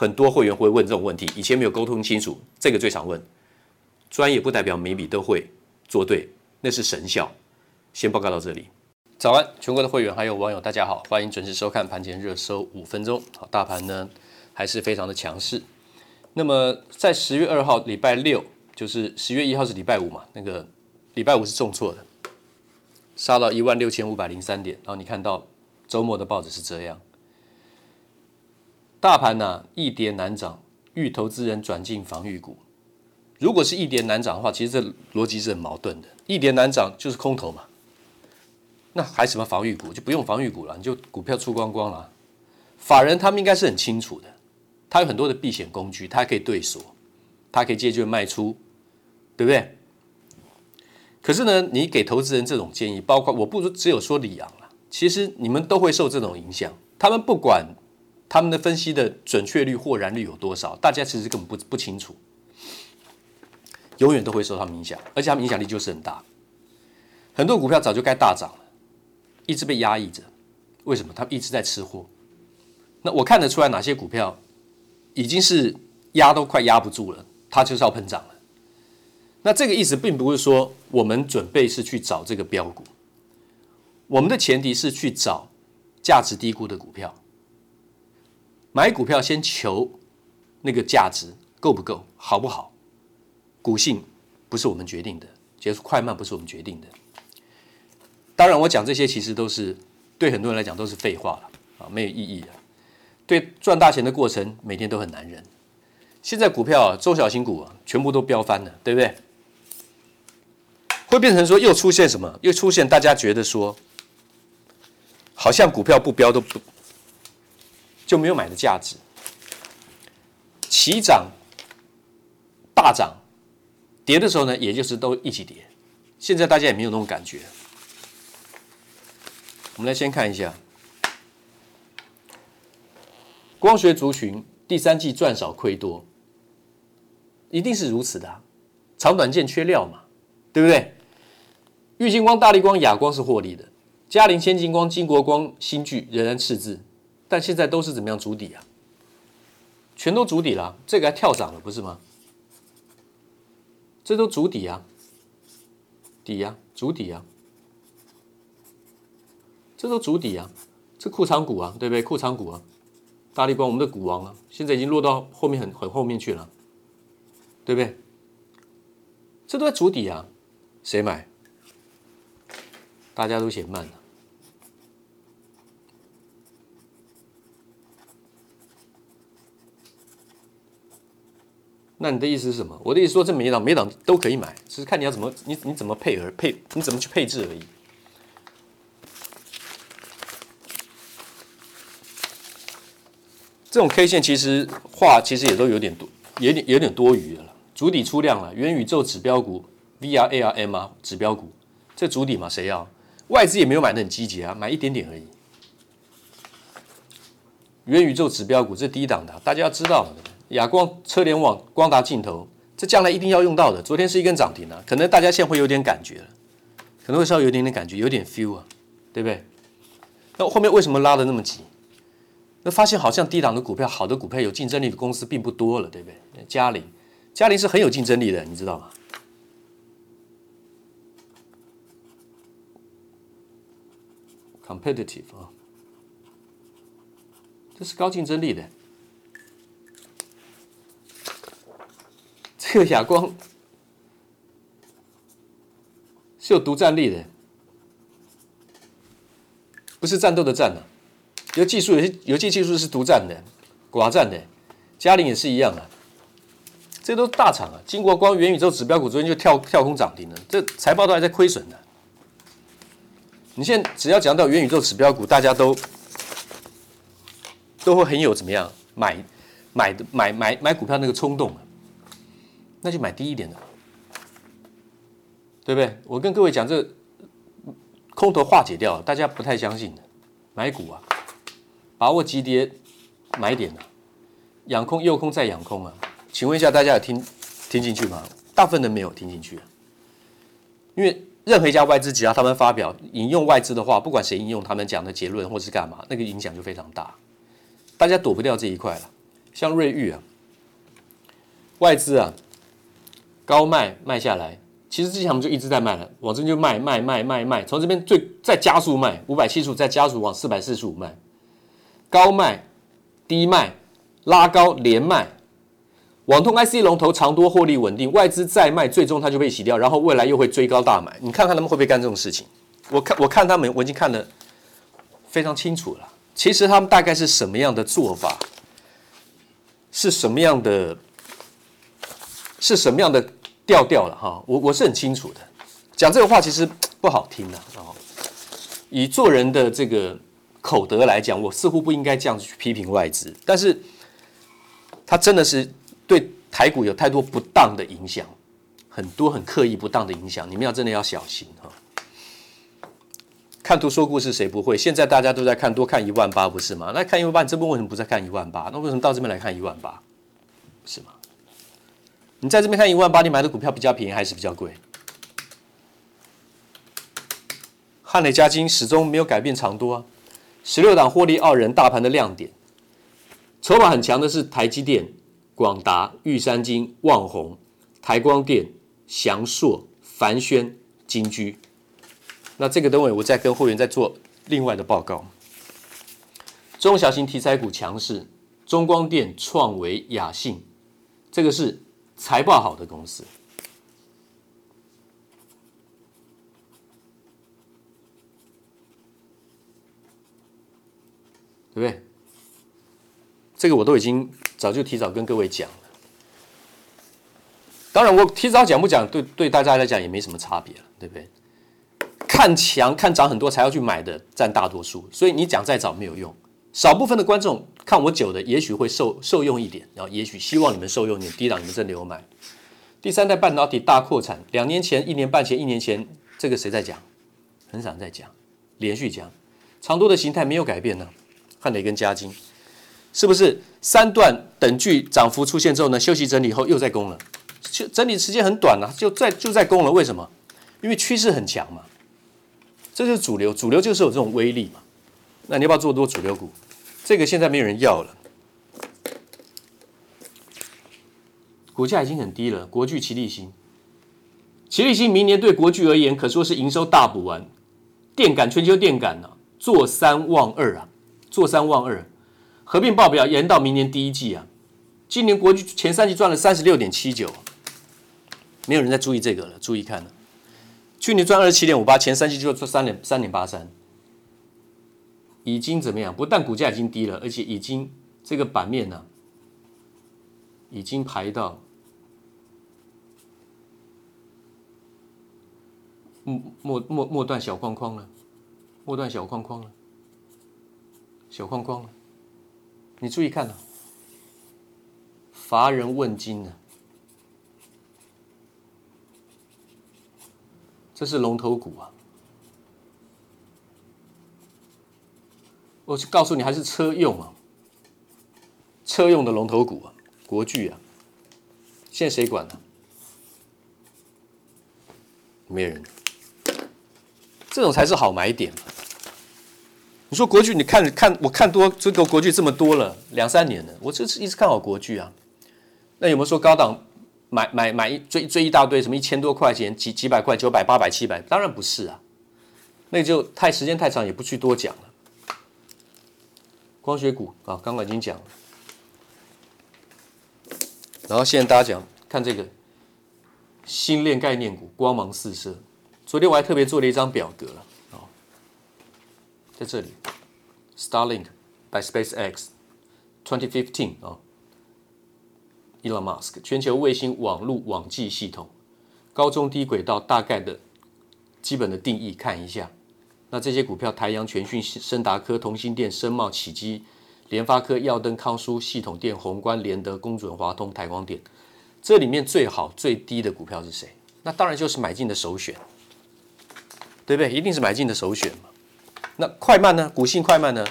很多会员会问这种问题，以前没有沟通清楚，这个最常问。专业不代表每笔都会做对，那是神效。先报告到这里。早安，全国的会员还有网友，大家好，欢迎准时收看盘前热搜五分钟。好，大盘呢还是非常的强势。那么在十月二号礼拜六，就是十月一号是礼拜五嘛，那个礼拜五是重挫的，杀到一万六千五百零三点。然后你看到周末的报纸是这样。大盘呢、易跌难涨，欲投资人转进防御股。如果是易跌难涨的话，其实这逻辑是很矛盾的。易跌难涨就是空头嘛，那还什么防御股？就不用防御股了，你就股票出光光了。法人他们应该是很清楚的，他有很多的避险工具，他可以对锁，他可以借券卖出，对不对？可是呢，你给投资人这种建议，包括我不只有说里昂了，其实你们都会受这种影响。他们不管。他们的分析的准确率、或然率有多少？大家其实根本不不清楚，永远都会受他们影响，而且他们影响力就是很大。很多股票早就该大涨了，一直被压抑着。为什么？他们一直在吃货。那我看得出来哪些股票已经是压都快压不住了，它就是要喷涨了。那这个意思并不是说我们准备是去找这个标股，我们的前提是去找价值低估的股票。买股票先求那个价值够不够，好不好？股性不是我们决定的，结束快慢不是我们决定的。当然，我讲这些其实都是对很多人来讲都是废话了啊，没有意义的。对赚大钱的过程，每天都很难忍。现在股票，中小型股啊，全部都飙翻了，对不对？会变成说又出现什么？又出现大家觉得说，好像股票不飙都不。就没有买的价值，齐涨、大涨、跌的时候呢，也就是都一起跌。现在大家也没有那种感觉。我们来先看一下，光学族群第三季赚少亏多，一定是如此的啊，长短线缺料嘛，对不对？玉晶光、大力光、亚光是获利的，嘉陵、千金光、金国光、新巨仍然赤字，但现在都是怎么样筑底啊？全都筑底了，这个还跳涨了，不是吗？这都筑底啊，底呀、啊，筑底啊，这都筑底啊，这库藏股啊，对不对？库藏股啊，大立光我们的股王啊，现在已经落到后面很很后面去了，对不对？这都在筑底啊，谁买？大家都嫌慢了。那你的意思是什么？我的意思说，这每一档每一档都可以买，只是看你要怎么你你怎么配合配你怎么去配置而已。这种 K 线其实画其实也都有点多，有点有点多余的了。主底出量了，元宇宙指标股 VR ARM 啊，指标股这主底嘛，谁要？外资也没有买的很积极啊，买一点点而已。元宇宙指标股这低档的，大家要知道。亚光、车联网、光达镜头，这将来一定要用到的。昨天是一根涨停啊，可能大家现在会有点感觉了，可能会稍微有点点感觉，有点 feel 啊，对不对？那后面为什么拉的那么急？那发现好像低档的股票、好的股票、有竞争力的公司并不多了，对不对？嘉陵，嘉陵是很有竞争力的，你知道吗？Competitive 啊，这是高竞争力的。这个哑光是有独占力的，不是战斗的战、啊。有技术，有些有些技术是独占的、寡占的。嘉陵也是一样啊，这都是大厂啊。金国光、元宇宙指标股昨天就跳跳空涨停了，这财报都还在亏损的。你现在只要讲到元宇宙指标股，大家都都会很有怎么样买买买买买股票那个冲动。那就买低一点的，对不对？我跟各位讲，这空头化解掉了，大家不太相信的，买股啊，把握急跌，买点的，养空诱空再养空啊。请问一下，大家有听听进去吗？大部分人没有听进去啊，因为任何一家外资只要他们发表引用外资的话，不管谁引用他们讲的结论或是干嘛，那个影响就非常大，大家躲不掉这一块了。像瑞昱啊，外资啊。高卖卖下来，其实之前我们就一直在卖了，往这边就卖卖卖卖卖，从这边最再加速卖五百七十五，再加速往四百四十五卖，高卖低卖拉高连卖，网通 IC 龙头长多获利稳定，外资再卖，最终它就被洗掉，然后未来又会追高大买，你看看他们会不会干这种事情？我看我看他们我已经看得非常清楚了，其实他们大概是什么样的做法，是什么样的，是什么样的？调调了哈，我我是很清楚的，讲这个话其实不好听的啊。以做人的这个口德来讲，我似乎不应该这样子去批评外资，但是他真的是对台股有太多不当的影响，很多很刻意不当的影响，你们要真的要小心哈。看图说故事谁不会？现在大家都在看，多看一万八不是吗？那看一万八，你这边为什么不再看一万八？那为什么到这边来看一万八？是吗？你在这边看一万八，你买的股票比较便宜还是比较贵？汉磊嘉晶始终没有改变长多啊，十六档获利傲人，大盘的亮点，筹码很强的是台积电、广达、玉山金、旺宏、台光电、祥硕、凡轩、金居。那这个等会我再跟会员再做另外的报告。中小型题材股强势，中光电、创维、雅信，这个是。财报好的公司，对不对？这个我都已经早就提早跟各位讲了。当然，我提早讲不讲，对对大家来讲也没什么差别了，对不对？看强看涨很多才要去买的占大多数，所以你讲再早没有用。少部分的观众看我久的，也许会受受用一点，然后也许希望你们受用一点，低档你们真的有买。第三代半导体大扩产，两年前、一年半前、一年前，这个谁在讲？很少人在讲，连续讲，长多的形态没有改变呢。汉磊跟嘉金，是不是三段等距涨幅出现之后呢？休息整理后又在攻了，就整理时间很短了，就在就在攻了。为什么？因为趋势很强嘛。这就是主流，主流就是有这种威力嘛。那你要不要做多主流股？这个现在没有人要了，股价已经很低了。国巨、奇力新，奇力新明年对国巨而言可说是营收大补丸，电感全球电感呢、啊，坐三望二啊，坐三望二，合并报表延到明年第一季啊。今年国巨前三季赚了三十六点七九，没有人在注意这个了，注意看了。去年赚二十七点五八，前三季就赚三点三点八三，已经怎么样？不但股价已经低了，而且已经这个版面呢、已经排到末末末末段小框框了，末段小框框了，小框框了。你注意看啊，乏人问津呢。这是龙头股啊！我是告诉你，还是车用啊，车用的龙头股啊，国巨啊，现在谁管呢、没人，这种才是好买点。你说国巨，你看看，我看多这个国巨这么多了，两三年了，我这是一直看好国巨啊。那有没有说高档？买买买一追追一大堆，什么一千多块钱，几几百块，九百八百七百，当然不是啊，那就太时间太长，也不去多讲了。光学股啊，刚刚已经讲了，然后现在大家讲看这个星链概念股，光芒四射。昨天我还特别做了一张表格了啊，在这里，Starlink by SpaceX twenty fifteen 啊。Elon Musk 全球卫星网络网际系统，高中低轨道大概的基本的定义看一下。那这些股票：台阳、全讯、升达科、同心电、深茂、启基、联发科、耀登、康舒、系统电、宏观、联德、工准、华通、台光电。这里面最好最低的股票是谁？那当然就是买进的首选，对不对？一定是买进的首选嘛。那快慢呢？股性快慢呢？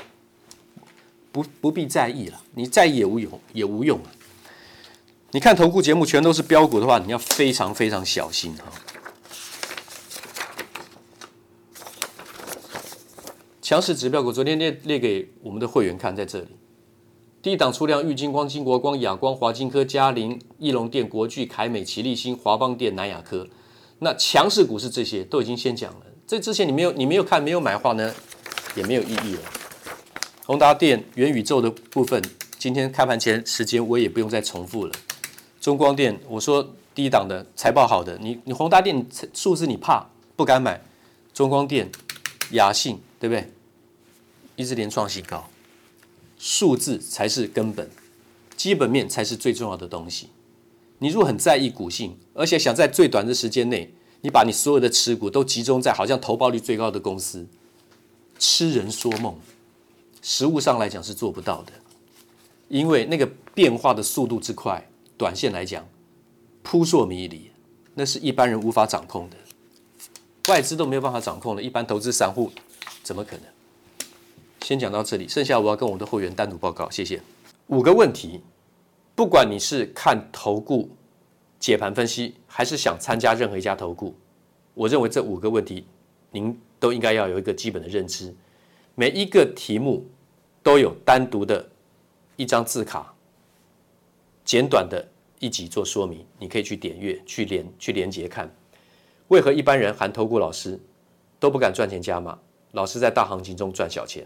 不不必在意了，你在意也无用，也无用。你看投顾节目全都是标股的话，你要非常非常小心哈。强势指标股昨天列列给我们的会员看，在这里，第一档出量玉金光、金国光、亚光、华金科、嘉陵、义隆电、国巨、凯美、奇力新、华邦电、南亚科。那强势股是这些，都已经先讲了。这之前你没有你没有看没有买的话呢，也没有意义了。宏达电、元宇宙的部分，今天开盘前时间我也不用再重复了。中光电，我说低档的财报好的，你你宏达电数字你怕不敢买，中光电、亚信对不对？一直连创新高，数字才是根本，基本面才是最重要的东西。你如果很在意股性，而且想在最短的时间内，你把你所有的持股都集中在好像投报率最高的公司，痴人说梦，实物上来讲是做不到的，因为那个变化的速度之快。短线来讲，扑朔迷离，那是一般人无法掌控的，外资都没有办法掌控的，一般投资散户怎么可能？先讲到这里，剩下我要跟我的会员单独报告，谢谢。五个问题，不管你是看投顾解盘分析，还是想参加任何一家投顾，我认为这五个问题，您都应该要有一个基本的认知。每一个题目都有单独的一张字卡。简短的一集做说明，你可以去点阅、去连、去连接看。为何一般人含投顾老师都不敢赚钱加码？老师在大行情中赚小钱，